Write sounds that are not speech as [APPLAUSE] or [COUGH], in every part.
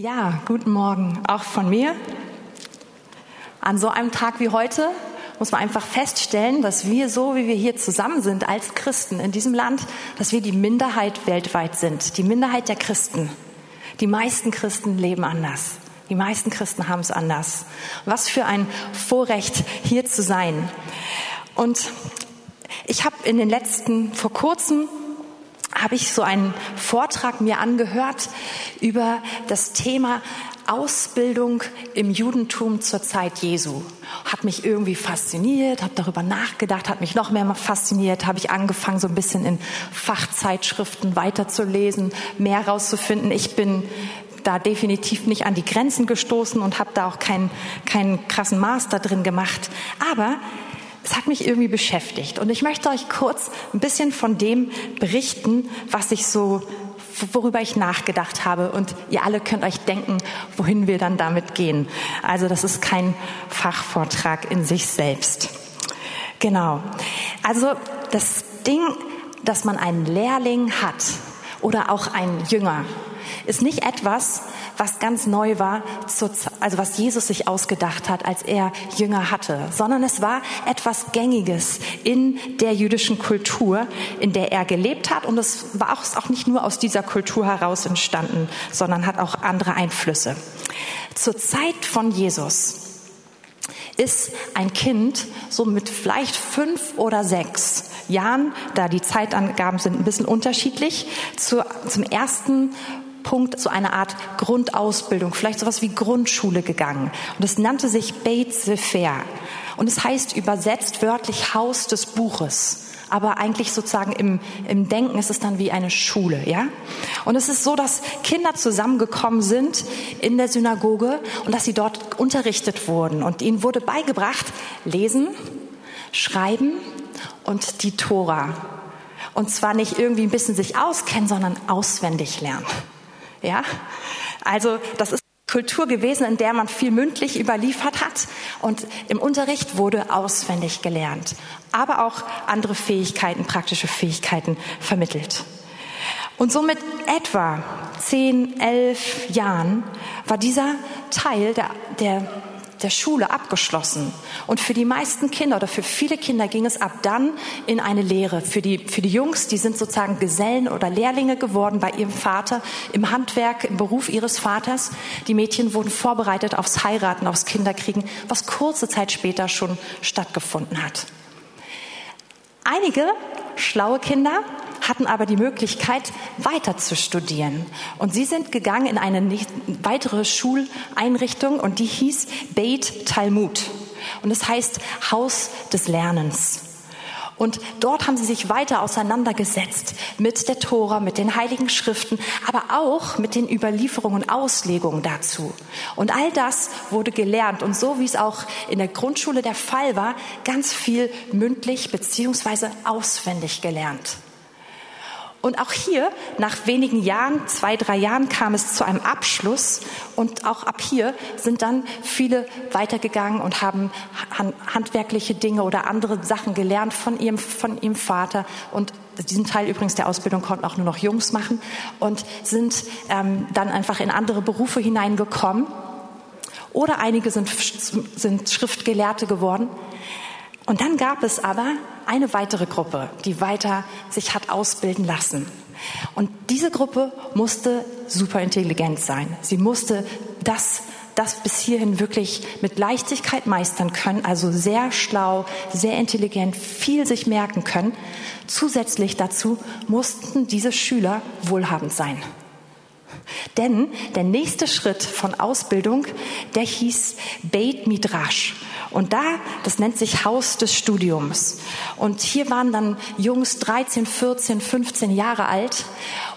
Ja, guten Morgen auch von mir. An so einem Tag wie heute muss man einfach feststellen, dass wir so, wie wir hier zusammen sind als Christen in diesem Land, dass wir die Minderheit weltweit sind, die Minderheit der Christen. Die meisten Christen leben anders. Die meisten Christen haben es anders. Was für ein Vorrecht, hier zu sein. Und ich habe in den letzten, vor kurzem, habe ich so einen Vortrag mir angehört über das Thema Ausbildung im Judentum zur Zeit Jesu. Hat mich irgendwie fasziniert, habe darüber nachgedacht, hat mich noch mehr fasziniert, habe ich angefangen, so ein bisschen in Fachzeitschriften weiterzulesen, mehr rauszufinden. Ich bin da definitiv nicht an die Grenzen gestoßen und habe da auch keinen, keinen krassen Master drin gemacht. Aber es hat mich irgendwie beschäftigt. Und ich möchte euch kurz ein bisschen von dem berichten, was ich so, worüber ich nachgedacht habe. Und ihr alle könnt euch denken, wohin wir dann damit gehen. Also das ist kein Fachvortrag in sich selbst. Genau. Also das Ding, dass man einen Lehrling hat oder auch einen Jünger, ist nicht etwas, was ganz neu war, also was Jesus sich ausgedacht hat, als er Jünger hatte, sondern es war etwas Gängiges in der jüdischen Kultur, in der er gelebt hat. Und es war auch nicht nur aus dieser Kultur heraus entstanden, sondern hat auch andere Einflüsse. Zur Zeit von Jesus ist ein Kind so mit vielleicht fünf oder sechs Jahren, da die Zeitangaben sind ein bisschen unterschiedlich, zu, zum ersten Punkt zu einer Art Grundausbildung, vielleicht sowas wie Grundschule gegangen. Und es nannte sich Beit Sefer. Und es heißt übersetzt wörtlich Haus des Buches. Aber eigentlich sozusagen im, im Denken ist es dann wie eine Schule, ja? Und es ist so, dass Kinder zusammengekommen sind in der Synagoge und dass sie dort unterrichtet wurden. Und ihnen wurde beigebracht, lesen, schreiben und die Tora. Und zwar nicht irgendwie ein bisschen sich auskennen, sondern auswendig lernen. Ja? Also das ist Kultur gewesen, in der man viel mündlich überliefert hat und im Unterricht wurde auswendig gelernt, aber auch andere Fähigkeiten, praktische Fähigkeiten vermittelt. Und so mit etwa zehn, elf Jahren war dieser Teil der, der der Schule abgeschlossen. Und für die meisten Kinder oder für viele Kinder ging es ab dann in eine Lehre. Für die, für die Jungs, die sind sozusagen Gesellen oder Lehrlinge geworden bei ihrem Vater im Handwerk, im Beruf ihres Vaters. Die Mädchen wurden vorbereitet aufs Heiraten, aufs Kinderkriegen, was kurze Zeit später schon stattgefunden hat. Einige schlaue Kinder hatten aber die Möglichkeit, weiter zu studieren. Und sie sind gegangen in eine weitere Schuleinrichtung und die hieß Beit Talmud. Und das heißt Haus des Lernens. Und dort haben sie sich weiter auseinandergesetzt mit der Tora, mit den heiligen Schriften, aber auch mit den Überlieferungen und Auslegungen dazu. Und all das wurde gelernt. Und so wie es auch in der Grundschule der Fall war, ganz viel mündlich beziehungsweise auswendig gelernt. Und auch hier, nach wenigen Jahren, zwei, drei Jahren, kam es zu einem Abschluss. Und auch ab hier sind dann viele weitergegangen und haben handwerkliche Dinge oder andere Sachen gelernt von ihrem, von ihrem Vater. Und diesen Teil übrigens der Ausbildung konnten auch nur noch Jungs machen und sind ähm, dann einfach in andere Berufe hineingekommen. Oder einige sind, sind Schriftgelehrte geworden. Und dann gab es aber eine weitere Gruppe, die weiter sich hat ausbilden lassen. Und diese Gruppe musste super intelligent sein. Sie musste das, das bis hierhin wirklich mit Leichtigkeit meistern können, also sehr schlau, sehr intelligent, viel sich merken können. Zusätzlich dazu mussten diese Schüler wohlhabend sein. Denn der nächste Schritt von Ausbildung, der hieß Beit Midrash. Und da, das nennt sich Haus des Studiums. Und hier waren dann Jungs 13, 14, 15 Jahre alt.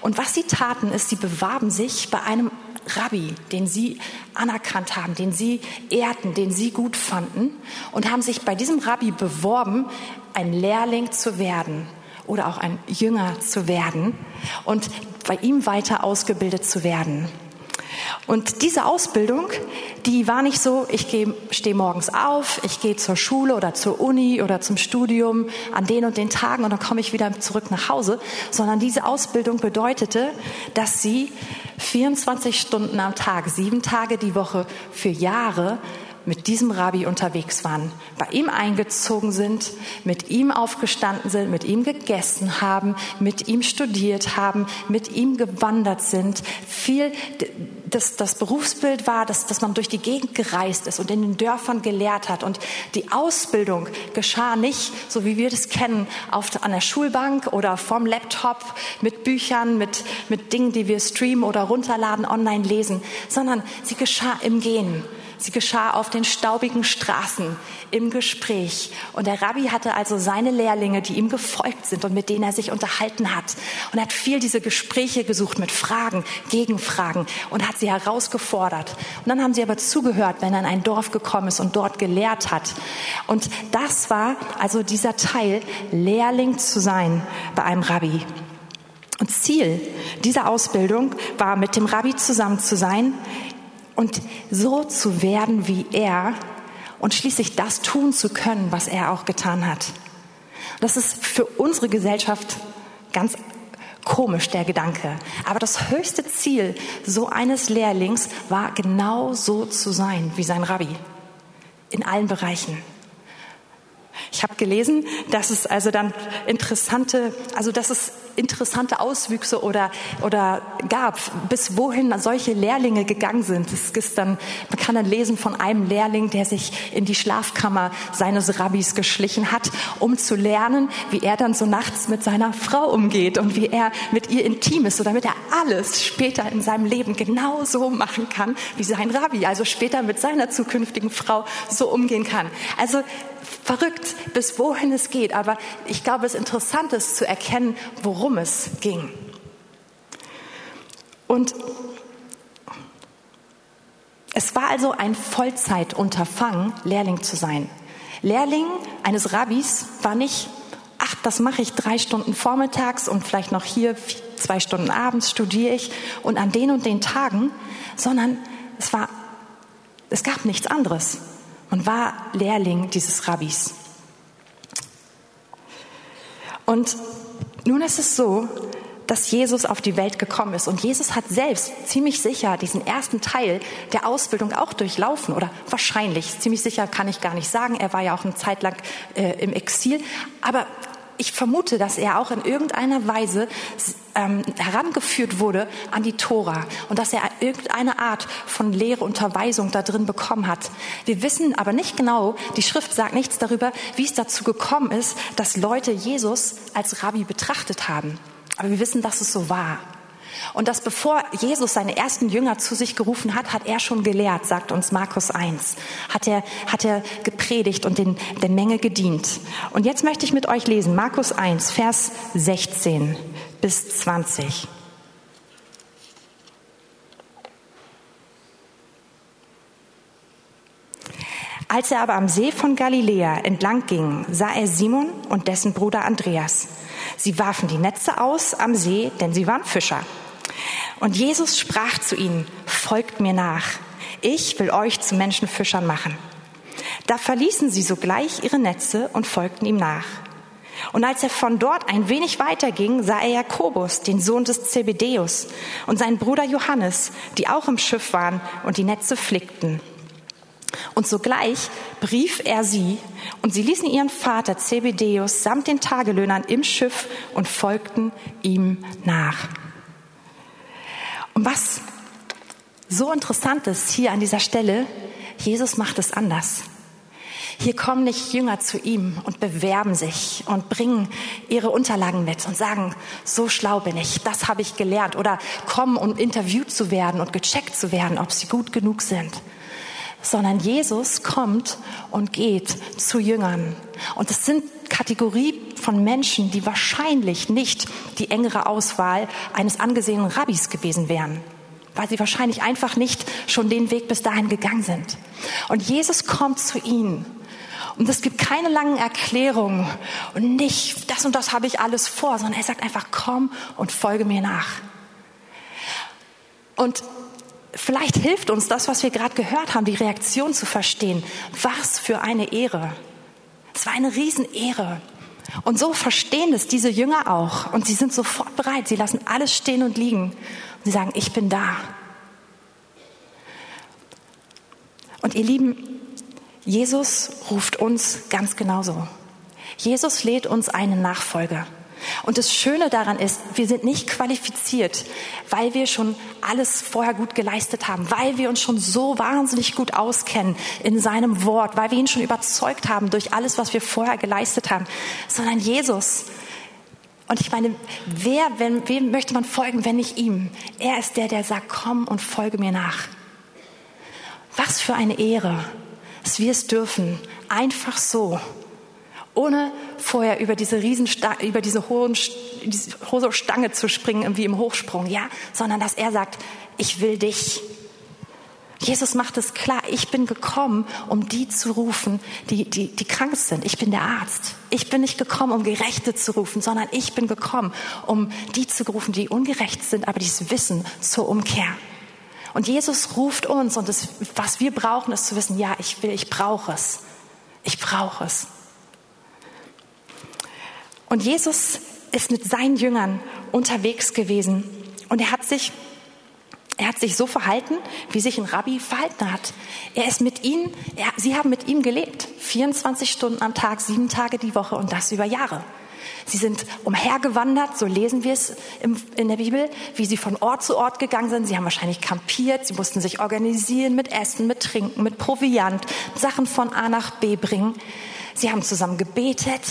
Und was sie taten, ist, sie bewarben sich bei einem Rabbi, den sie anerkannt haben, den sie ehrten, den sie gut fanden und haben sich bei diesem Rabbi beworben, ein Lehrling zu werden oder auch ein Jünger zu werden und bei ihm weiter ausgebildet zu werden. Und diese Ausbildung, die war nicht so, ich stehe morgens auf, ich gehe zur Schule oder zur Uni oder zum Studium an den und den Tagen und dann komme ich wieder zurück nach Hause, sondern diese Ausbildung bedeutete, dass sie 24 Stunden am Tag, sieben Tage die Woche für Jahre mit diesem Rabbi unterwegs waren, bei ihm eingezogen sind, mit ihm aufgestanden sind, mit ihm gegessen haben, mit ihm studiert haben, mit ihm gewandert sind. Viel, das, das Berufsbild war, dass, dass man durch die Gegend gereist ist und in den Dörfern gelehrt hat. Und die Ausbildung geschah nicht, so wie wir das kennen, auf, an der Schulbank oder vom Laptop mit Büchern, mit, mit Dingen, die wir streamen oder runterladen, online lesen, sondern sie geschah im Gehen. Sie geschah auf den staubigen Straßen im Gespräch. Und der Rabbi hatte also seine Lehrlinge, die ihm gefolgt sind und mit denen er sich unterhalten hat. Und hat viel diese Gespräche gesucht mit Fragen, Gegenfragen und hat sie herausgefordert. Und dann haben sie aber zugehört, wenn er in ein Dorf gekommen ist und dort gelehrt hat. Und das war also dieser Teil, Lehrling zu sein bei einem Rabbi. Und Ziel dieser Ausbildung war, mit dem Rabbi zusammen zu sein, und so zu werden wie er und schließlich das tun zu können, was er auch getan hat. Das ist für unsere Gesellschaft ganz komisch, der Gedanke. Aber das höchste Ziel so eines Lehrlings war genau so zu sein wie sein Rabbi. In allen Bereichen. Ich habe gelesen, dass es also dann interessante, also dass es interessante Auswüchse oder, oder gab, bis wohin solche Lehrlinge gegangen sind. Es ist dann, man kann dann lesen von einem Lehrling, der sich in die Schlafkammer seines Rabbis geschlichen hat, um zu lernen, wie er dann so nachts mit seiner Frau umgeht und wie er mit ihr intim ist, so damit er alles später in seinem Leben genau so machen kann, wie sein Rabbi, also später mit seiner zukünftigen Frau so umgehen kann. Also verrückt, bis wohin es geht. Aber ich glaube, es ist interessant ist zu erkennen, worum es ging. Und es war also ein Vollzeitunterfangen, Lehrling zu sein. Lehrling eines Rabbis war nicht, ach, das mache ich drei Stunden vormittags und vielleicht noch hier zwei Stunden abends studiere ich und an den und den Tagen, sondern es war, es gab nichts anderes und war Lehrling dieses Rabbis. Und nun ist es so, dass Jesus auf die Welt gekommen ist. Und Jesus hat selbst ziemlich sicher diesen ersten Teil der Ausbildung auch durchlaufen. Oder wahrscheinlich, ziemlich sicher kann ich gar nicht sagen. Er war ja auch eine Zeit lang äh, im Exil. Aber ich vermute, dass er auch in irgendeiner Weise ähm, herangeführt wurde an die Tora und dass er irgendeine Art von Lehre, Unterweisung da drin bekommen hat. Wir wissen aber nicht genau, die Schrift sagt nichts darüber, wie es dazu gekommen ist, dass Leute Jesus als Rabbi betrachtet haben. Aber wir wissen, dass es so war. Und dass bevor Jesus seine ersten Jünger zu sich gerufen hat, hat er schon gelehrt, sagt uns Markus 1. Hat er, hat er gepredigt und den, der Menge gedient. Und jetzt möchte ich mit euch lesen, Markus 1, Vers 16 bis 20. Als er aber am See von Galiläa entlang ging, sah er Simon und dessen Bruder Andreas. Sie warfen die Netze aus am See, denn sie waren Fischer. Und Jesus sprach zu ihnen, folgt mir nach. Ich will euch zu Menschenfischern machen. Da verließen sie sogleich ihre Netze und folgten ihm nach. Und als er von dort ein wenig weiter ging, sah er Jakobus, den Sohn des Zebedeus, und seinen Bruder Johannes, die auch im Schiff waren und die Netze flickten. Und sogleich brief er sie, und sie ließen ihren Vater Zebedeus samt den Tagelöhnern im Schiff und folgten ihm nach. Und was so interessant ist hier an dieser Stelle, Jesus macht es anders. Hier kommen nicht Jünger zu ihm und bewerben sich und bringen ihre Unterlagen mit und sagen, so schlau bin ich, das habe ich gelernt. Oder kommen, um interviewt zu werden und gecheckt zu werden, ob sie gut genug sind. Sondern Jesus kommt und geht zu Jüngern. Und es sind Kategorie von Menschen, die wahrscheinlich nicht die engere Auswahl eines angesehenen Rabbis gewesen wären weil sie wahrscheinlich einfach nicht schon den Weg bis dahin gegangen sind. Und Jesus kommt zu ihnen. Und es gibt keine langen Erklärungen und nicht, das und das habe ich alles vor, sondern er sagt einfach, komm und folge mir nach. Und vielleicht hilft uns das, was wir gerade gehört haben, die Reaktion zu verstehen. Was für eine Ehre. Es war eine Riesenehre. Und so verstehen es diese Jünger auch. Und sie sind sofort bereit. Sie lassen alles stehen und liegen. Und sie sagen, ich bin da. Und ihr Lieben, Jesus ruft uns ganz genauso. Jesus lädt uns einen Nachfolger. Und das Schöne daran ist, wir sind nicht qualifiziert, weil wir schon alles vorher gut geleistet haben, weil wir uns schon so wahnsinnig gut auskennen in seinem Wort, weil wir ihn schon überzeugt haben durch alles, was wir vorher geleistet haben, sondern Jesus. Und ich meine, wer, wenn, wem möchte man folgen, wenn nicht ihm? Er ist der, der sagt, komm und folge mir nach. Was für eine Ehre, dass wir es dürfen, einfach so ohne vorher über diese Riesensta über diese hohen, diese hohe Stange zu springen, wie im Hochsprung, ja, sondern dass er sagt, ich will dich. Jesus macht es klar, ich bin gekommen, um die zu rufen, die, die, die krank sind. Ich bin der Arzt. Ich bin nicht gekommen, um Gerechte zu rufen, sondern ich bin gekommen, um die zu rufen, die ungerecht sind, aber dies wissen zur Umkehr. Und Jesus ruft uns und das, was wir brauchen, ist zu wissen, ja, ich will, ich brauche es. Ich brauche es. Und Jesus ist mit seinen Jüngern unterwegs gewesen und er hat sich er hat sich so verhalten, wie sich ein Rabbi verhalten hat. Er ist mit ihnen, er, sie haben mit ihm gelebt. 24 Stunden am Tag, sieben Tage die Woche und das über Jahre. Sie sind umhergewandert, so lesen wir es in der Bibel, wie sie von Ort zu Ort gegangen sind. Sie haben wahrscheinlich kampiert, sie mussten sich organisieren mit Essen, mit Trinken, mit Proviant, Sachen von A nach B bringen. Sie haben zusammen gebetet,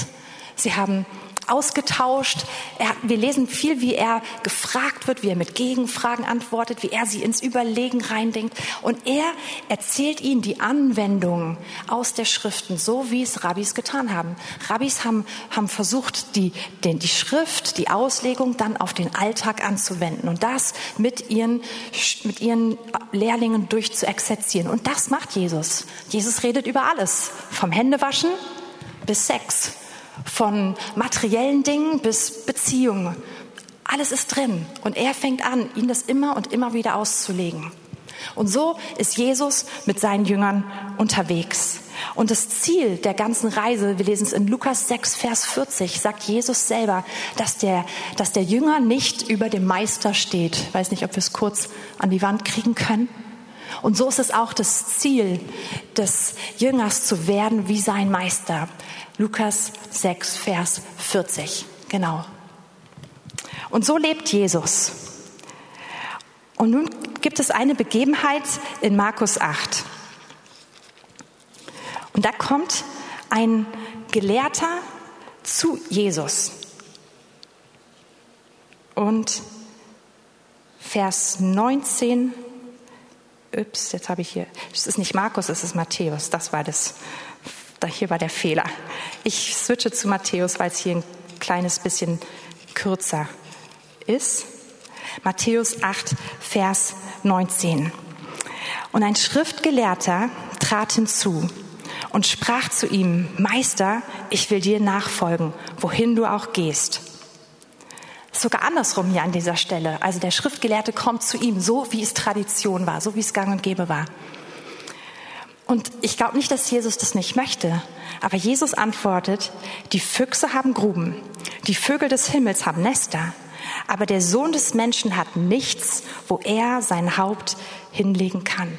sie haben ausgetauscht. Er, wir lesen viel, wie er gefragt wird, wie er mit Gegenfragen antwortet, wie er sie ins Überlegen reindenkt. Und er erzählt ihnen die Anwendungen aus der Schriften, so wie es Rabbis getan haben. Rabbis haben, haben versucht, die, den, die Schrift, die Auslegung dann auf den Alltag anzuwenden und das mit ihren, mit ihren Lehrlingen durchzuexerzieren. Und das macht Jesus. Jesus redet über alles, vom Händewaschen bis Sex von materiellen Dingen bis Beziehungen. Alles ist drin. Und er fängt an, ihnen das immer und immer wieder auszulegen. Und so ist Jesus mit seinen Jüngern unterwegs. Und das Ziel der ganzen Reise, wir lesen es in Lukas 6, Vers 40, sagt Jesus selber, dass der, dass der Jünger nicht über dem Meister steht. Ich weiß nicht, ob wir es kurz an die Wand kriegen können. Und so ist es auch das Ziel des Jüngers zu werden wie sein Meister. Lukas 6, Vers 40. Genau. Und so lebt Jesus. Und nun gibt es eine Begebenheit in Markus 8. Und da kommt ein Gelehrter zu Jesus. Und Vers 19, ups, jetzt habe ich hier, es ist nicht Markus, es ist Matthäus, das war das hier war der Fehler. Ich switche zu Matthäus, weil es hier ein kleines bisschen kürzer ist. Matthäus 8, Vers 19. Und ein Schriftgelehrter trat hinzu und sprach zu ihm, Meister, ich will dir nachfolgen, wohin du auch gehst. Sogar andersrum hier an dieser Stelle. Also der Schriftgelehrte kommt zu ihm, so wie es Tradition war, so wie es gang und gäbe war. Und ich glaube nicht, dass Jesus das nicht möchte. Aber Jesus antwortet, die Füchse haben Gruben, die Vögel des Himmels haben Nester, aber der Sohn des Menschen hat nichts, wo er sein Haupt hinlegen kann.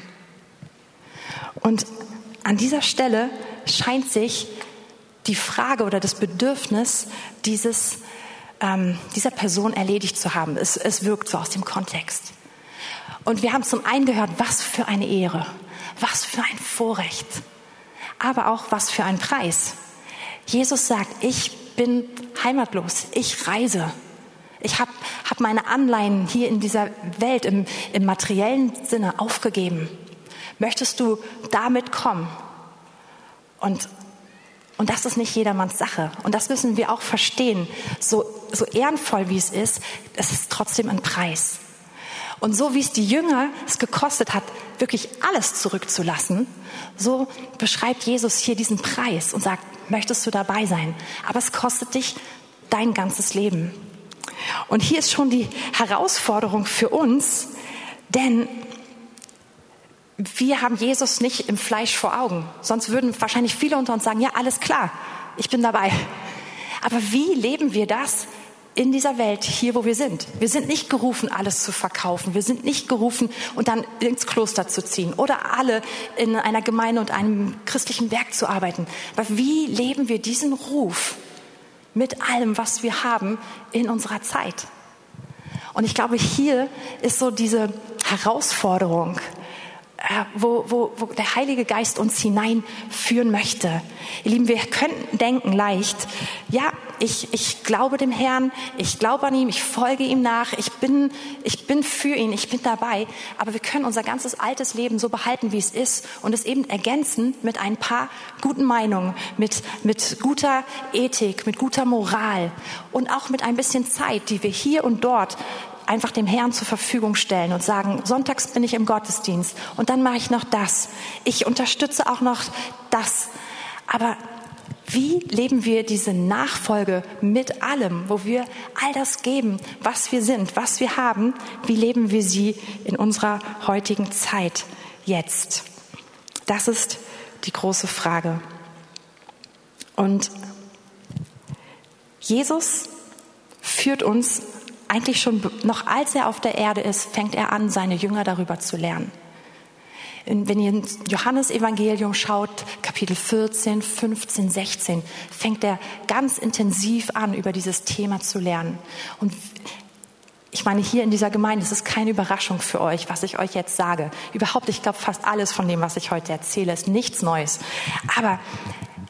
Und an dieser Stelle scheint sich die Frage oder das Bedürfnis dieses, ähm, dieser Person erledigt zu haben. Es, es wirkt so aus dem Kontext. Und wir haben zum einen gehört, was für eine Ehre. Was für ein Vorrecht, aber auch was für ein Preis. Jesus sagt, ich bin heimatlos, ich reise. Ich habe hab meine Anleihen hier in dieser Welt im, im materiellen Sinne aufgegeben. Möchtest du damit kommen? Und, und das ist nicht jedermanns Sache. Und das müssen wir auch verstehen. So, so ehrenvoll wie es ist, es ist trotzdem ein Preis. Und so wie es die Jünger es gekostet hat, wirklich alles zurückzulassen, so beschreibt Jesus hier diesen Preis und sagt, möchtest du dabei sein? Aber es kostet dich dein ganzes Leben. Und hier ist schon die Herausforderung für uns, denn wir haben Jesus nicht im Fleisch vor Augen. Sonst würden wahrscheinlich viele unter uns sagen, ja, alles klar, ich bin dabei. Aber wie leben wir das in dieser Welt, hier wo wir sind? Wir sind nicht gerufen, alles zu verkaufen. Wir sind nicht gerufen, und dann ins Kloster zu ziehen oder alle in einer Gemeinde und einem christlichen Werk zu arbeiten. Aber wie leben wir diesen Ruf mit allem, was wir haben in unserer Zeit? Und ich glaube, hier ist so diese Herausforderung, wo, wo, wo der Heilige Geist uns hineinführen möchte. Ihr Lieben, wir könnten denken leicht, ja, ich, ich glaube dem Herrn, ich glaube an ihm, ich folge ihm nach, ich bin, ich bin für ihn, ich bin dabei. Aber wir können unser ganzes altes Leben so behalten, wie es ist und es eben ergänzen mit ein paar guten Meinungen, mit, mit guter Ethik, mit guter Moral und auch mit ein bisschen Zeit, die wir hier und dort einfach dem Herrn zur Verfügung stellen und sagen, sonntags bin ich im Gottesdienst und dann mache ich noch das. Ich unterstütze auch noch das. Aber wie leben wir diese Nachfolge mit allem, wo wir all das geben, was wir sind, was wir haben? Wie leben wir sie in unserer heutigen Zeit jetzt? Das ist die große Frage. Und Jesus führt uns eigentlich schon noch als er auf der Erde ist, fängt er an, seine Jünger darüber zu lernen. Wenn ihr ins Johannesevangelium schaut, Kapitel 14, 15, 16, fängt er ganz intensiv an, über dieses Thema zu lernen. Und ich meine, hier in dieser Gemeinde, es ist keine Überraschung für euch, was ich euch jetzt sage. Überhaupt, ich glaube, fast alles von dem, was ich heute erzähle, ist nichts Neues. Aber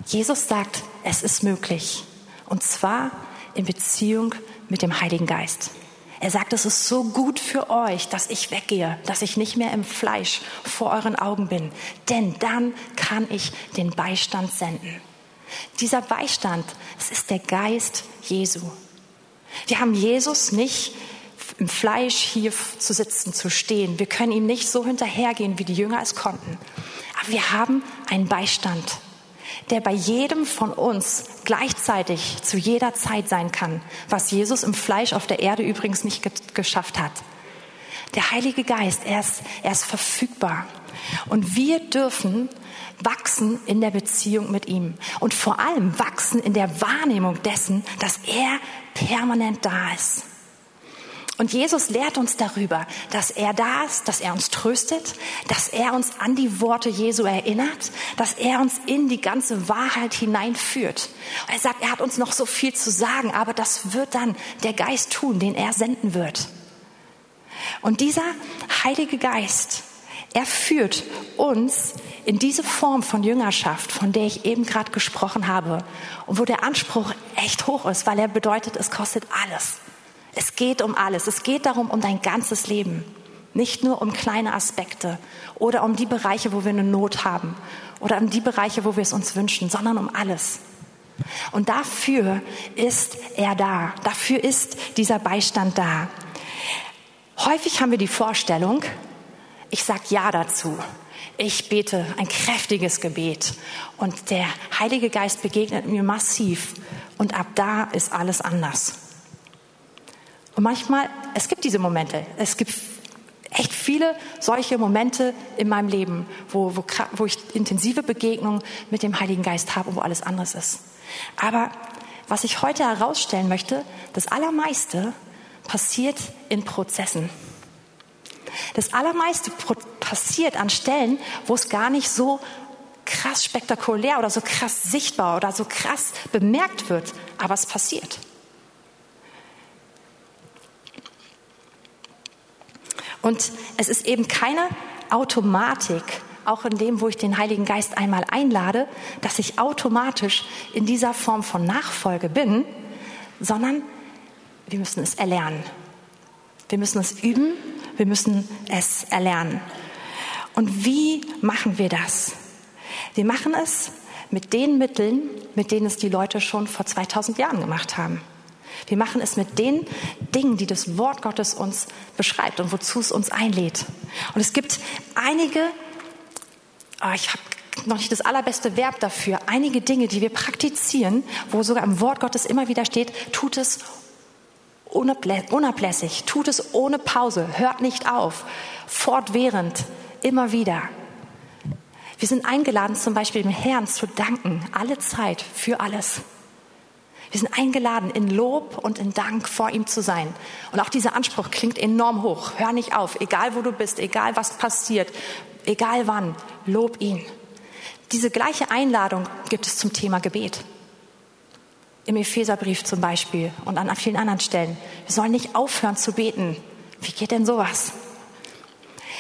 Jesus sagt, es ist möglich. Und zwar in Beziehung mit dem Heiligen Geist. Er sagt, es ist so gut für euch, dass ich weggehe, dass ich nicht mehr im Fleisch vor euren Augen bin, denn dann kann ich den Beistand senden. Dieser Beistand, es ist der Geist Jesu. Wir haben Jesus nicht im Fleisch hier zu sitzen, zu stehen. Wir können ihm nicht so hinterhergehen, wie die Jünger es konnten. Aber wir haben einen Beistand der bei jedem von uns gleichzeitig zu jeder Zeit sein kann, was Jesus im Fleisch auf der Erde übrigens nicht ge geschafft hat. Der Heilige Geist, er ist, er ist verfügbar. Und wir dürfen wachsen in der Beziehung mit ihm und vor allem wachsen in der Wahrnehmung dessen, dass er permanent da ist. Und Jesus lehrt uns darüber, dass er da ist, dass er uns tröstet, dass er uns an die Worte Jesu erinnert, dass er uns in die ganze Wahrheit hineinführt. Er sagt, er hat uns noch so viel zu sagen, aber das wird dann der Geist tun, den er senden wird. Und dieser Heilige Geist, er führt uns in diese Form von Jüngerschaft, von der ich eben gerade gesprochen habe, und wo der Anspruch echt hoch ist, weil er bedeutet, es kostet alles. Es geht um alles. Es geht darum, um dein ganzes Leben. Nicht nur um kleine Aspekte oder um die Bereiche, wo wir eine Not haben oder um die Bereiche, wo wir es uns wünschen, sondern um alles. Und dafür ist er da. Dafür ist dieser Beistand da. Häufig haben wir die Vorstellung, ich sage Ja dazu. Ich bete ein kräftiges Gebet und der Heilige Geist begegnet mir massiv und ab da ist alles anders. Und manchmal, es gibt diese Momente. Es gibt echt viele solche Momente in meinem Leben, wo, wo, wo ich intensive Begegnungen mit dem Heiligen Geist habe und wo alles anders ist. Aber was ich heute herausstellen möchte, das Allermeiste passiert in Prozessen. Das Allermeiste passiert an Stellen, wo es gar nicht so krass spektakulär oder so krass sichtbar oder so krass bemerkt wird, aber es passiert. Und es ist eben keine Automatik, auch in dem, wo ich den Heiligen Geist einmal einlade, dass ich automatisch in dieser Form von Nachfolge bin, sondern wir müssen es erlernen. Wir müssen es üben, wir müssen es erlernen. Und wie machen wir das? Wir machen es mit den Mitteln, mit denen es die Leute schon vor 2000 Jahren gemacht haben. Wir machen es mit den Dingen, die das Wort Gottes uns beschreibt und wozu es uns einlädt. Und es gibt einige, oh, ich habe noch nicht das allerbeste Verb dafür, einige Dinge, die wir praktizieren, wo sogar im Wort Gottes immer wieder steht, tut es unablässig, tut es ohne Pause, hört nicht auf, fortwährend, immer wieder. Wir sind eingeladen, zum Beispiel dem Herrn zu danken, alle Zeit, für alles. Wir sind eingeladen, in Lob und in Dank vor ihm zu sein. Und auch dieser Anspruch klingt enorm hoch. Hör nicht auf, egal wo du bist, egal was passiert, egal wann, lob ihn. Diese gleiche Einladung gibt es zum Thema Gebet. Im Epheserbrief zum Beispiel und an vielen anderen Stellen. Wir sollen nicht aufhören zu beten. Wie geht denn sowas?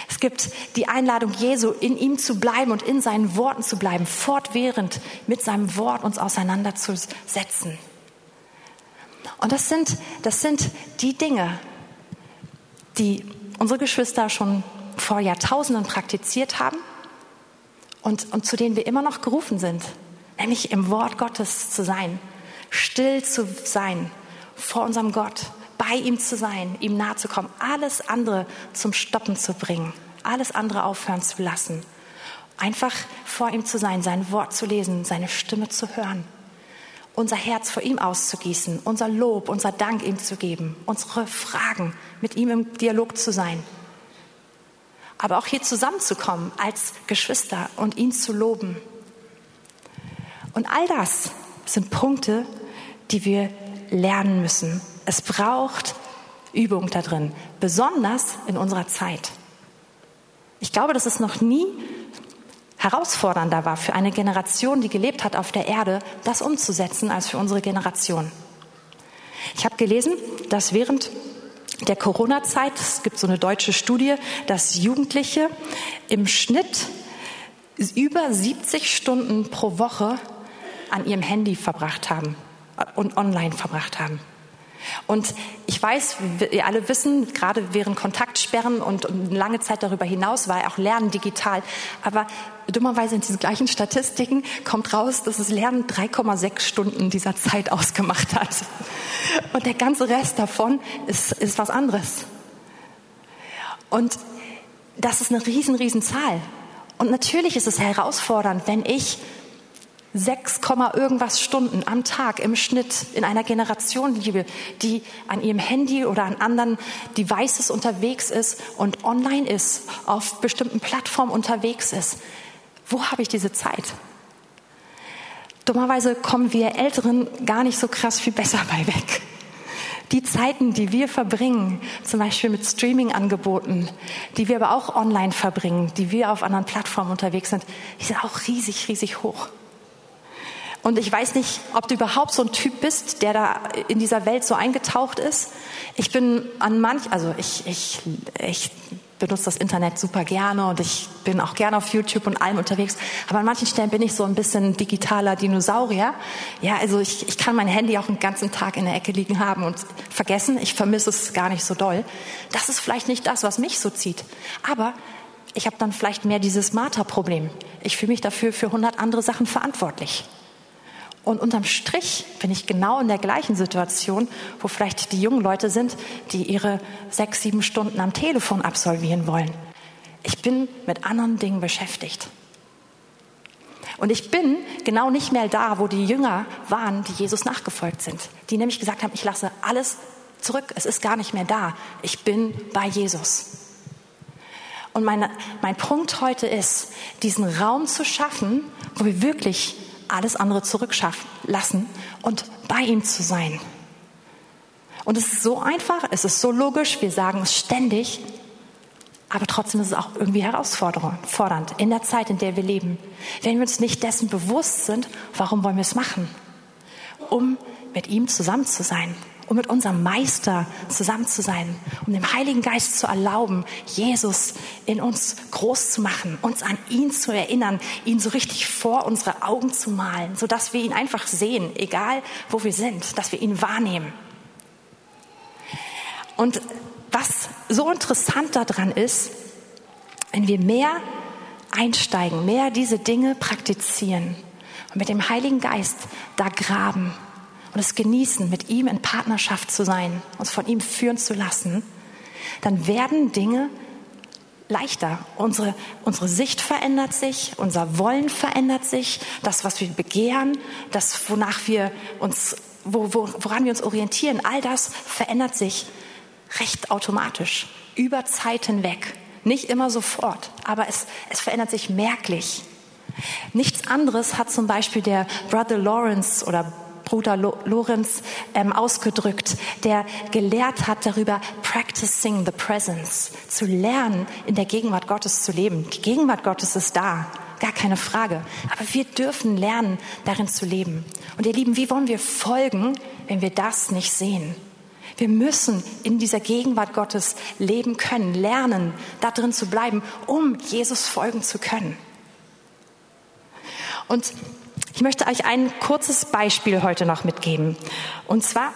Es gibt die Einladung Jesu, in ihm zu bleiben und in seinen Worten zu bleiben, fortwährend mit seinem Wort uns auseinanderzusetzen. Und das sind, das sind die Dinge, die unsere Geschwister schon vor Jahrtausenden praktiziert haben und, und zu denen wir immer noch gerufen sind, nämlich im Wort Gottes zu sein, still zu sein vor unserem Gott, bei ihm zu sein, ihm nahe zu kommen, alles andere zum Stoppen zu bringen, alles andere aufhören zu lassen, einfach vor ihm zu sein, sein Wort zu lesen, seine Stimme zu hören, unser Herz vor ihm auszugießen, unser Lob, unser Dank ihm zu geben, unsere Fragen mit ihm im Dialog zu sein aber auch hier zusammenzukommen als Geschwister und ihn zu loben. Und all das sind Punkte, die wir lernen müssen. Es braucht Übung da drin, besonders in unserer Zeit. Ich glaube, dass es noch nie herausfordernder war für eine Generation, die gelebt hat auf der Erde, das umzusetzen, als für unsere Generation. Ich habe gelesen, dass während der Corona-Zeit, es gibt so eine deutsche Studie, dass Jugendliche im Schnitt über 70 Stunden pro Woche an ihrem Handy verbracht haben und online verbracht haben. Und ich weiß, wir alle wissen, gerade während Kontaktsperren und, lange Zeit darüber hinaus war auch Lernen digital. Aber dummerweise in diesen gleichen Statistiken kommt raus, dass das Lernen 3,6 Stunden dieser Zeit ausgemacht hat. Und der ganze Rest davon ist, ist was anderes. Und das ist eine riesen, riesen Zahl. Und natürlich ist es herausfordernd, wenn ich 6, irgendwas Stunden am Tag im Schnitt in einer Generation lebe, die an ihrem Handy oder an anderen Devices unterwegs ist und online ist, auf bestimmten Plattformen unterwegs ist. Wo habe ich diese Zeit? Dummerweise kommen wir Älteren gar nicht so krass viel besser bei weg. Die Zeiten, die wir verbringen, zum Beispiel mit Streaming-Angeboten, die wir aber auch online verbringen, die wir auf anderen Plattformen unterwegs sind, die sind auch riesig, riesig hoch. Und ich weiß nicht, ob du überhaupt so ein Typ bist, der da in dieser Welt so eingetaucht ist. Ich bin an manch, also ich, ich, ich benutze das Internet super gerne und ich bin auch gerne auf YouTube und allem unterwegs. Aber an manchen Stellen bin ich so ein bisschen digitaler Dinosaurier. Ja, also ich, ich kann mein Handy auch einen ganzen Tag in der Ecke liegen haben und vergessen. Ich vermisse es gar nicht so doll. Das ist vielleicht nicht das, was mich so zieht. Aber ich habe dann vielleicht mehr dieses Marter-Problem. Ich fühle mich dafür für 100 andere Sachen verantwortlich. Und unterm Strich bin ich genau in der gleichen Situation, wo vielleicht die jungen Leute sind, die ihre sechs, sieben Stunden am Telefon absolvieren wollen. Ich bin mit anderen Dingen beschäftigt. Und ich bin genau nicht mehr da, wo die Jünger waren, die Jesus nachgefolgt sind. Die nämlich gesagt haben, ich lasse alles zurück, es ist gar nicht mehr da. Ich bin bei Jesus. Und meine, mein Punkt heute ist, diesen Raum zu schaffen, wo wir wirklich alles andere zurücklassen und bei ihm zu sein. Und es ist so einfach, es ist so logisch, wir sagen es ständig, aber trotzdem ist es auch irgendwie herausfordernd in der Zeit, in der wir leben. Wenn wir uns nicht dessen bewusst sind, warum wollen wir es machen? Um mit ihm zusammen zu sein um mit unserem Meister zusammen zu sein, um dem Heiligen Geist zu erlauben, Jesus in uns groß zu machen, uns an ihn zu erinnern, ihn so richtig vor unsere Augen zu malen, sodass wir ihn einfach sehen, egal wo wir sind, dass wir ihn wahrnehmen. Und was so interessant daran ist, wenn wir mehr einsteigen, mehr diese Dinge praktizieren und mit dem Heiligen Geist da graben, und es genießen, mit ihm in Partnerschaft zu sein, uns von ihm führen zu lassen, dann werden Dinge leichter. Unsere, unsere Sicht verändert sich, unser Wollen verändert sich, das, was wir begehren, das, wonach wir uns, wo, wo, woran wir uns orientieren, all das verändert sich recht automatisch, über Zeit hinweg. Nicht immer sofort, aber es, es verändert sich merklich. Nichts anderes hat zum Beispiel der Brother Lawrence oder Bruder Lorenz ähm, ausgedrückt, der gelehrt hat darüber, practicing the presence, zu lernen, in der Gegenwart Gottes zu leben. Die Gegenwart Gottes ist da, gar keine Frage. Aber wir dürfen lernen, darin zu leben. Und ihr Lieben, wie wollen wir folgen, wenn wir das nicht sehen? Wir müssen in dieser Gegenwart Gottes leben können, lernen, da drin zu bleiben, um Jesus folgen zu können. Und ich möchte euch ein kurzes Beispiel heute noch mitgeben. Und zwar,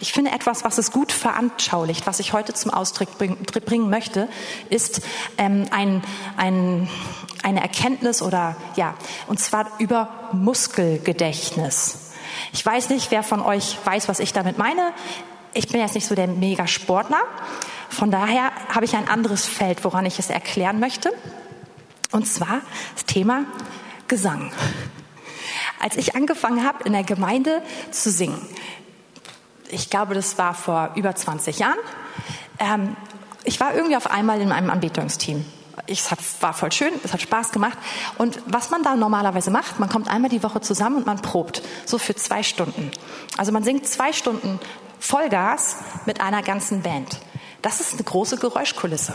ich finde etwas, was es gut veranschaulicht, was ich heute zum Ausdruck bringen möchte, ist ähm, ein, ein, eine Erkenntnis oder ja, und zwar über Muskelgedächtnis. Ich weiß nicht, wer von euch weiß, was ich damit meine. Ich bin jetzt nicht so der Mega-Sportler. Von daher habe ich ein anderes Feld, woran ich es erklären möchte. Und zwar das Thema Gesang. Als ich angefangen habe, in der Gemeinde zu singen, ich glaube, das war vor über 20 Jahren, ähm, ich war irgendwie auf einmal in einem Anbetungsteam. Es war voll schön, es hat Spaß gemacht. Und was man da normalerweise macht, man kommt einmal die Woche zusammen und man probt, so für zwei Stunden. Also man singt zwei Stunden Vollgas mit einer ganzen Band. Das ist eine große Geräuschkulisse.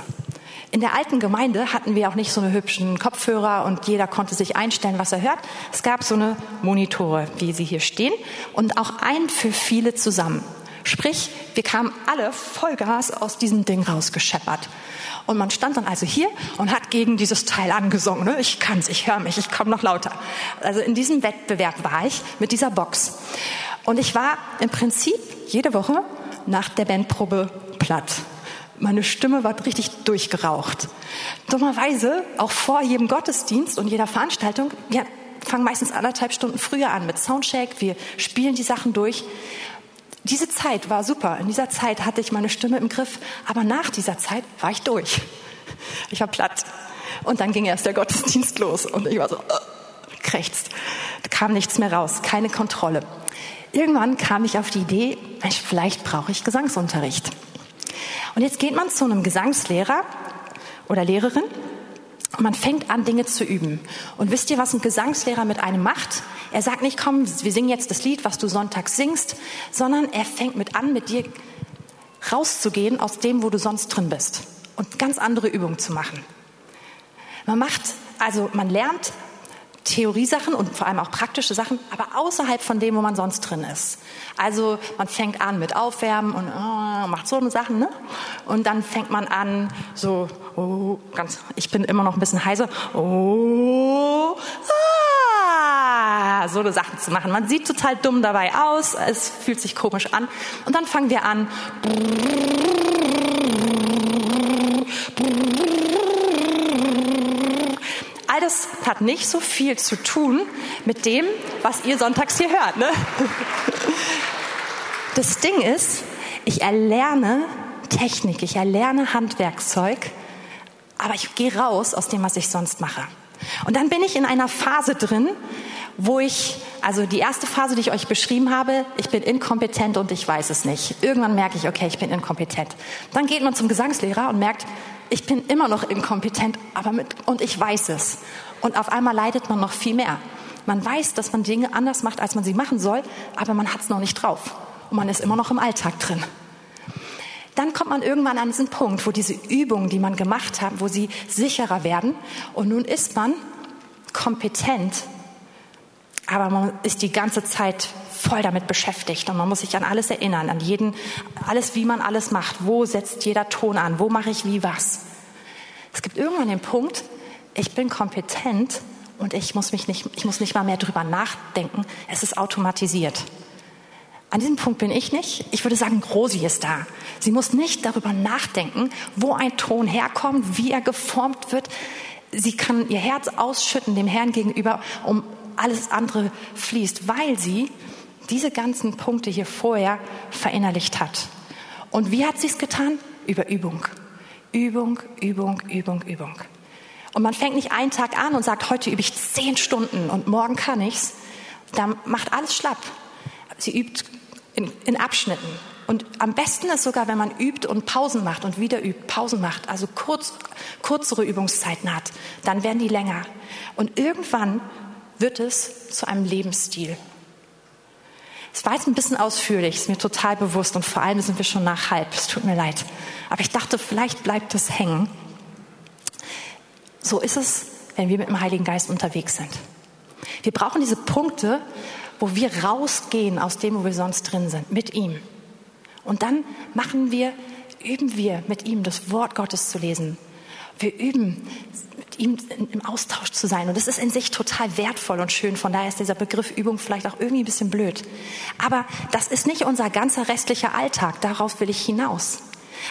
In der alten Gemeinde hatten wir auch nicht so eine hübschen Kopfhörer und jeder konnte sich einstellen, was er hört. Es gab so eine Monitore, wie sie hier stehen, und auch ein für viele zusammen. Sprich, wir kamen alle Vollgas aus diesem Ding rausgescheppert. Und man stand dann also hier und hat gegen dieses Teil angesungen. Ne? Ich kann's, ich höre mich, ich komme noch lauter. Also in diesem Wettbewerb war ich mit dieser Box. Und ich war im Prinzip jede Woche nach der Bandprobe platt. Meine Stimme war richtig durchgeraucht. Dummerweise, auch vor jedem Gottesdienst und jeder Veranstaltung, wir fangen meistens anderthalb Stunden früher an mit Soundcheck, wir spielen die Sachen durch. Diese Zeit war super. In dieser Zeit hatte ich meine Stimme im Griff, aber nach dieser Zeit war ich durch. Ich war platt. Und dann ging erst der Gottesdienst los und ich war so, äh, krächzt. Da kam nichts mehr raus, keine Kontrolle. Irgendwann kam ich auf die Idee, vielleicht brauche ich Gesangsunterricht. Und jetzt geht man zu einem Gesangslehrer oder Lehrerin und man fängt an, Dinge zu üben. Und wisst ihr, was ein Gesangslehrer mit einem macht? Er sagt nicht, komm, wir singen jetzt das Lied, was du sonntags singst, sondern er fängt mit an, mit dir rauszugehen aus dem, wo du sonst drin bist und ganz andere Übungen zu machen. Man macht, also man lernt Theoriesachen und vor allem auch praktische Sachen, aber außerhalb von dem, wo man sonst drin ist. Also man fängt an mit Aufwärmen und oh, macht so eine Sachen, ne? Und dann fängt man an, so, oh, ganz, ich bin immer noch ein bisschen heiser, oh, ah, so eine Sachen zu machen. Man sieht total dumm dabei aus, es fühlt sich komisch an. Und dann fangen wir an, all das hat nicht so viel zu tun mit dem, was ihr sonntags hier hört. Ne? [LAUGHS] Das Ding ist, ich erlerne Technik, ich erlerne Handwerkzeug, aber ich gehe raus aus dem, was ich sonst mache. Und dann bin ich in einer Phase drin, wo ich, also die erste Phase, die ich euch beschrieben habe, ich bin inkompetent und ich weiß es nicht. Irgendwann merke ich, okay, ich bin inkompetent. Dann geht man zum Gesangslehrer und merkt, ich bin immer noch inkompetent, aber mit, und ich weiß es. Und auf einmal leidet man noch viel mehr. Man weiß, dass man Dinge anders macht, als man sie machen soll, aber man hat es noch nicht drauf. Und man ist immer noch im Alltag drin. Dann kommt man irgendwann an diesen Punkt, wo diese Übungen, die man gemacht hat, wo sie sicherer werden. Und nun ist man kompetent, aber man ist die ganze Zeit voll damit beschäftigt und man muss sich an alles erinnern, an jeden, alles, wie man alles macht. Wo setzt jeder Ton an? Wo mache ich wie was? Es gibt irgendwann den Punkt, ich bin kompetent und ich muss mich nicht, ich muss nicht mal mehr drüber nachdenken. Es ist automatisiert. An diesem Punkt bin ich nicht. Ich würde sagen, Rosi ist da. Sie muss nicht darüber nachdenken, wo ein Ton herkommt, wie er geformt wird. Sie kann ihr Herz ausschütten dem Herrn gegenüber, um alles andere fließt, weil sie diese ganzen Punkte hier vorher verinnerlicht hat. Und wie hat sie es getan? Über Übung. Übung, Übung, Übung, Übung. Und man fängt nicht einen Tag an und sagt, heute übe ich zehn Stunden und morgen kann ich's. Da macht alles schlapp. Sie übt in, in Abschnitten. Und am besten ist sogar, wenn man übt und Pausen macht und wieder übt, Pausen macht, also kurz, kürzere Übungszeiten hat, dann werden die länger. Und irgendwann wird es zu einem Lebensstil. Es war jetzt ein bisschen ausführlich, ist mir total bewusst und vor allem sind wir schon nach halb. Es tut mir leid. Aber ich dachte, vielleicht bleibt es hängen. So ist es, wenn wir mit dem Heiligen Geist unterwegs sind. Wir brauchen diese Punkte, wo wir rausgehen aus dem, wo wir sonst drin sind, mit ihm. Und dann machen wir, üben wir mit ihm das Wort Gottes zu lesen. Wir üben, ihm im Austausch zu sein. Und das ist in sich total wertvoll und schön. Von daher ist dieser Begriff Übung vielleicht auch irgendwie ein bisschen blöd. Aber das ist nicht unser ganzer restlicher Alltag. Darauf will ich hinaus.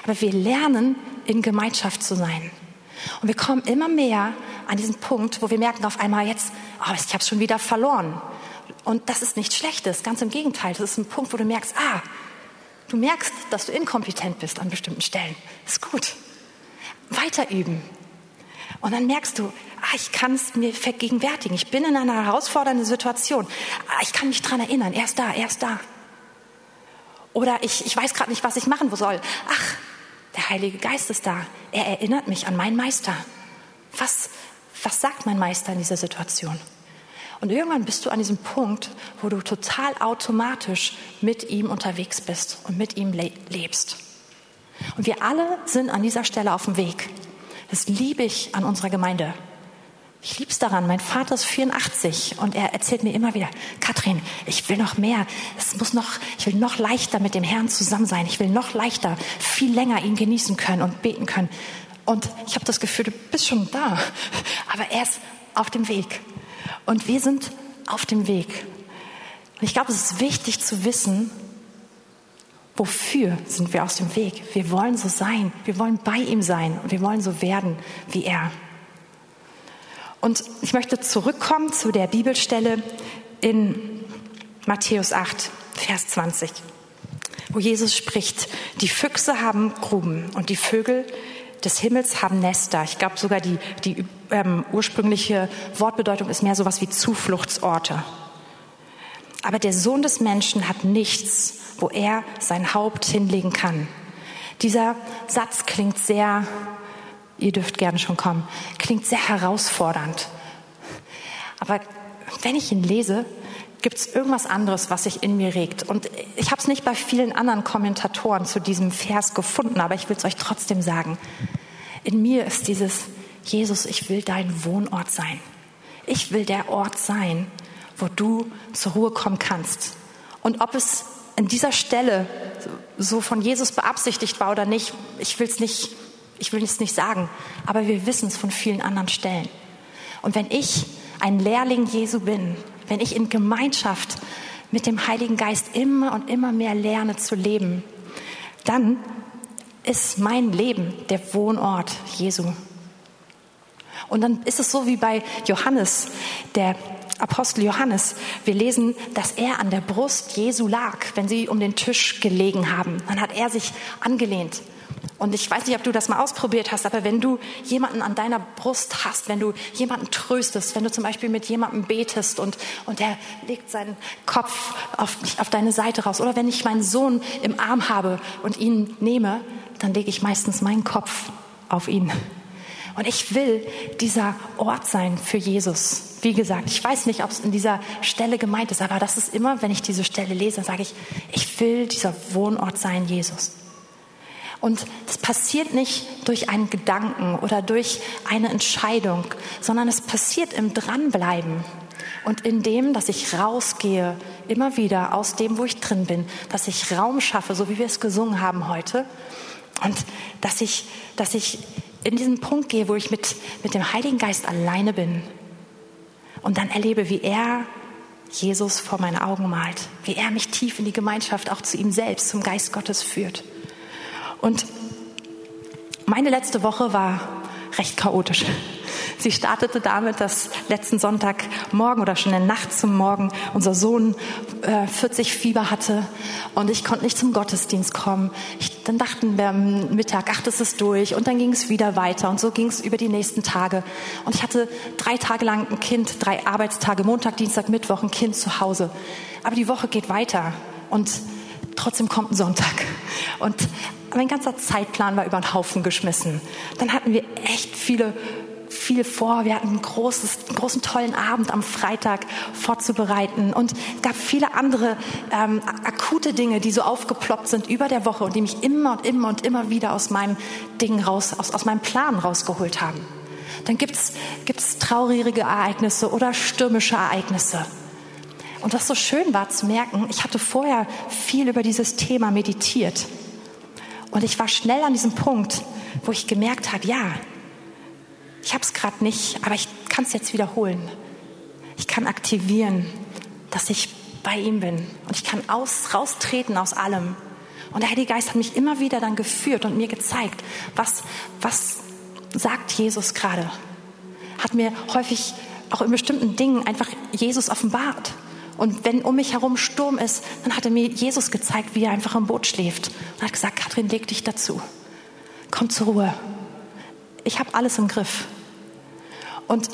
Aber wir lernen, in Gemeinschaft zu sein. Und wir kommen immer mehr an diesen Punkt, wo wir merken auf einmal jetzt, oh, ich habe es schon wieder verloren. Und das ist nichts Schlechtes, ganz im Gegenteil. Das ist ein Punkt, wo du merkst, ah, du merkst, dass du inkompetent bist an bestimmten Stellen. Das ist gut. Weiter üben. Und dann merkst du, ah, ich kann es mir vergegenwärtigen. Ich bin in einer herausfordernden Situation. Ah, ich kann mich dran erinnern. Er ist da, er ist da. Oder ich, ich weiß gerade nicht, was ich machen soll. Ach, der Heilige Geist ist da. Er erinnert mich an meinen Meister. Was, was sagt mein Meister in dieser Situation? Und irgendwann bist du an diesem Punkt, wo du total automatisch mit ihm unterwegs bist und mit ihm le lebst. Und wir alle sind an dieser Stelle auf dem Weg. Das liebe ich an unserer Gemeinde. Ich liebe es daran. Mein Vater ist 84 und er erzählt mir immer wieder, Katrin, ich will noch mehr. Es muss noch, ich will noch leichter mit dem Herrn zusammen sein. Ich will noch leichter, viel länger ihn genießen können und beten können. Und ich habe das Gefühl, du bist schon da. Aber er ist auf dem Weg. Und wir sind auf dem Weg. Und ich glaube, es ist wichtig zu wissen, wofür sind wir aus dem Weg. Wir wollen so sein. Wir wollen bei ihm sein. Und wir wollen so werden wie er. Und ich möchte zurückkommen zu der Bibelstelle in Matthäus 8, Vers 20, wo Jesus spricht, die Füchse haben Gruben und die Vögel des Himmels haben Nester. Ich glaube sogar die, die ähm, ursprüngliche Wortbedeutung ist mehr sowas wie Zufluchtsorte. Aber der Sohn des Menschen hat nichts, wo er sein Haupt hinlegen kann. Dieser Satz klingt sehr ihr dürft gerne schon kommen. Klingt sehr herausfordernd. Aber wenn ich ihn lese, gibt es irgendwas anderes, was sich in mir regt. Und ich habe es nicht bei vielen anderen Kommentatoren zu diesem Vers gefunden, aber ich will es euch trotzdem sagen. In mir ist dieses, Jesus, ich will dein Wohnort sein. Ich will der Ort sein, wo du zur Ruhe kommen kannst. Und ob es an dieser Stelle so von Jesus beabsichtigt war oder nicht, ich will es nicht ich will es nicht sagen, aber wir wissen es von vielen anderen Stellen. Und wenn ich ein Lehrling Jesu bin, wenn ich in Gemeinschaft mit dem Heiligen Geist immer und immer mehr lerne zu leben, dann ist mein Leben der Wohnort Jesu. Und dann ist es so wie bei Johannes, der Apostel Johannes. Wir lesen, dass er an der Brust Jesu lag, wenn sie um den Tisch gelegen haben. Dann hat er sich angelehnt und ich weiß nicht, ob du das mal ausprobiert hast, aber wenn du jemanden an deiner Brust hast, wenn du jemanden tröstest, wenn du zum Beispiel mit jemandem betest und, und der legt seinen Kopf auf, auf deine Seite raus, oder wenn ich meinen Sohn im Arm habe und ihn nehme, dann lege ich meistens meinen Kopf auf ihn. Und ich will dieser Ort sein für Jesus. Wie gesagt, ich weiß nicht, ob es in dieser Stelle gemeint ist, aber das ist immer, wenn ich diese Stelle lese, sage ich, ich will dieser Wohnort sein, Jesus. Und das passiert nicht durch einen Gedanken oder durch eine Entscheidung, sondern es passiert im Dranbleiben und in dem, dass ich rausgehe, immer wieder aus dem, wo ich drin bin, dass ich Raum schaffe, so wie wir es gesungen haben heute, und dass ich, dass ich in diesen Punkt gehe, wo ich mit, mit dem Heiligen Geist alleine bin und dann erlebe, wie er Jesus vor meine Augen malt, wie er mich tief in die Gemeinschaft auch zu ihm selbst, zum Geist Gottes führt. Und meine letzte Woche war recht chaotisch. Sie startete damit, dass letzten Sonntagmorgen oder schon in der Nacht zum Morgen unser Sohn äh, 40 Fieber hatte und ich konnte nicht zum Gottesdienst kommen. Ich, dann dachten wir am Mittag, ach, das ist durch und dann ging es wieder weiter und so ging es über die nächsten Tage. Und ich hatte drei Tage lang ein Kind, drei Arbeitstage, Montag, Dienstag, Mittwoch ein Kind zu Hause. Aber die Woche geht weiter und trotzdem kommt ein Sonntag. Und mein ganzer Zeitplan war über den Haufen geschmissen. Dann hatten wir echt viele viel vor. Wir hatten einen, großes, einen großen, tollen Abend am Freitag vorzubereiten. Und es gab viele andere ähm, akute Dinge, die so aufgeploppt sind über der Woche und die mich immer und immer und immer wieder aus meinem Ding raus, aus, aus meinem Plan rausgeholt haben. Dann gibt's gibt's traurige Ereignisse oder stürmische Ereignisse. Und was so schön war zu merken, ich hatte vorher viel über dieses Thema meditiert. Und ich war schnell an diesem Punkt, wo ich gemerkt habe, ja, ich habe es gerade nicht, aber ich kann es jetzt wiederholen. Ich kann aktivieren, dass ich bei ihm bin. Und ich kann aus, raustreten aus allem. Und der Heilige Geist hat mich immer wieder dann geführt und mir gezeigt, was, was sagt Jesus gerade. Hat mir häufig auch in bestimmten Dingen einfach Jesus offenbart. Und wenn um mich herum Sturm ist, dann hat er mir Jesus gezeigt, wie er einfach im Boot schläft. Und hat gesagt, Kathrin, leg dich dazu. Komm zur Ruhe. Ich habe alles im Griff. Und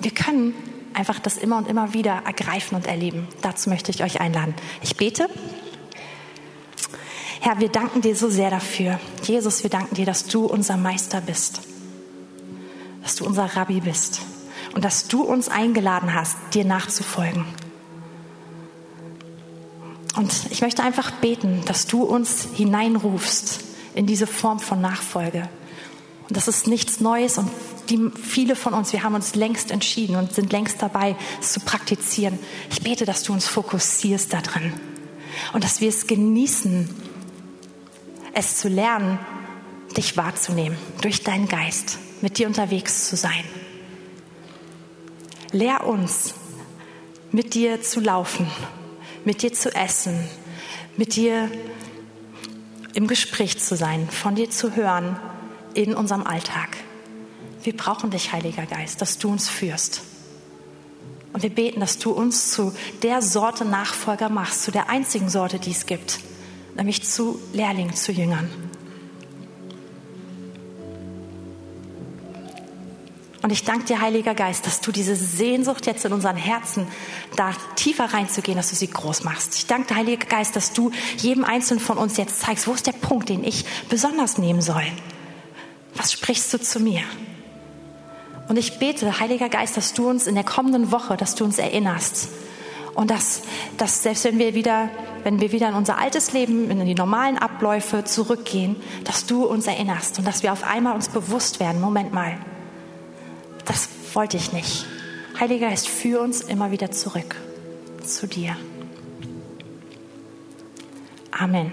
wir können einfach das immer und immer wieder ergreifen und erleben. Dazu möchte ich euch einladen. Ich bete. Herr, wir danken dir so sehr dafür. Jesus, wir danken dir, dass du unser Meister bist. Dass du unser Rabbi bist. Und dass du uns eingeladen hast, dir nachzufolgen. Und ich möchte einfach beten, dass du uns hineinrufst in diese Form von Nachfolge. Das ist nichts Neues und die, viele von uns, wir haben uns längst entschieden und sind längst dabei, es zu praktizieren. Ich bete, dass du uns fokussierst darin und dass wir es genießen, es zu lernen, dich wahrzunehmen, durch deinen Geist, mit dir unterwegs zu sein. Lehr uns, mit dir zu laufen mit dir zu essen, mit dir im Gespräch zu sein, von dir zu hören in unserem Alltag. Wir brauchen dich, Heiliger Geist, dass du uns führst. Und wir beten, dass du uns zu der Sorte Nachfolger machst, zu der einzigen Sorte, die es gibt, nämlich zu Lehrlingen, zu Jüngern. Und ich danke dir, Heiliger Geist, dass du diese Sehnsucht jetzt in unseren Herzen, da tiefer reinzugehen, dass du sie groß machst. Ich danke dir, Heiliger Geist, dass du jedem Einzelnen von uns jetzt zeigst, wo ist der Punkt, den ich besonders nehmen soll. Was sprichst du zu mir? Und ich bete, Heiliger Geist, dass du uns in der kommenden Woche, dass du uns erinnerst. Und dass, dass selbst wenn wir wieder, wenn wir wieder in unser altes Leben, in die normalen Abläufe zurückgehen, dass du uns erinnerst und dass wir auf einmal uns bewusst werden, Moment mal, das wollte ich nicht. Heiliger Geist, führ uns immer wieder zurück zu dir. Amen.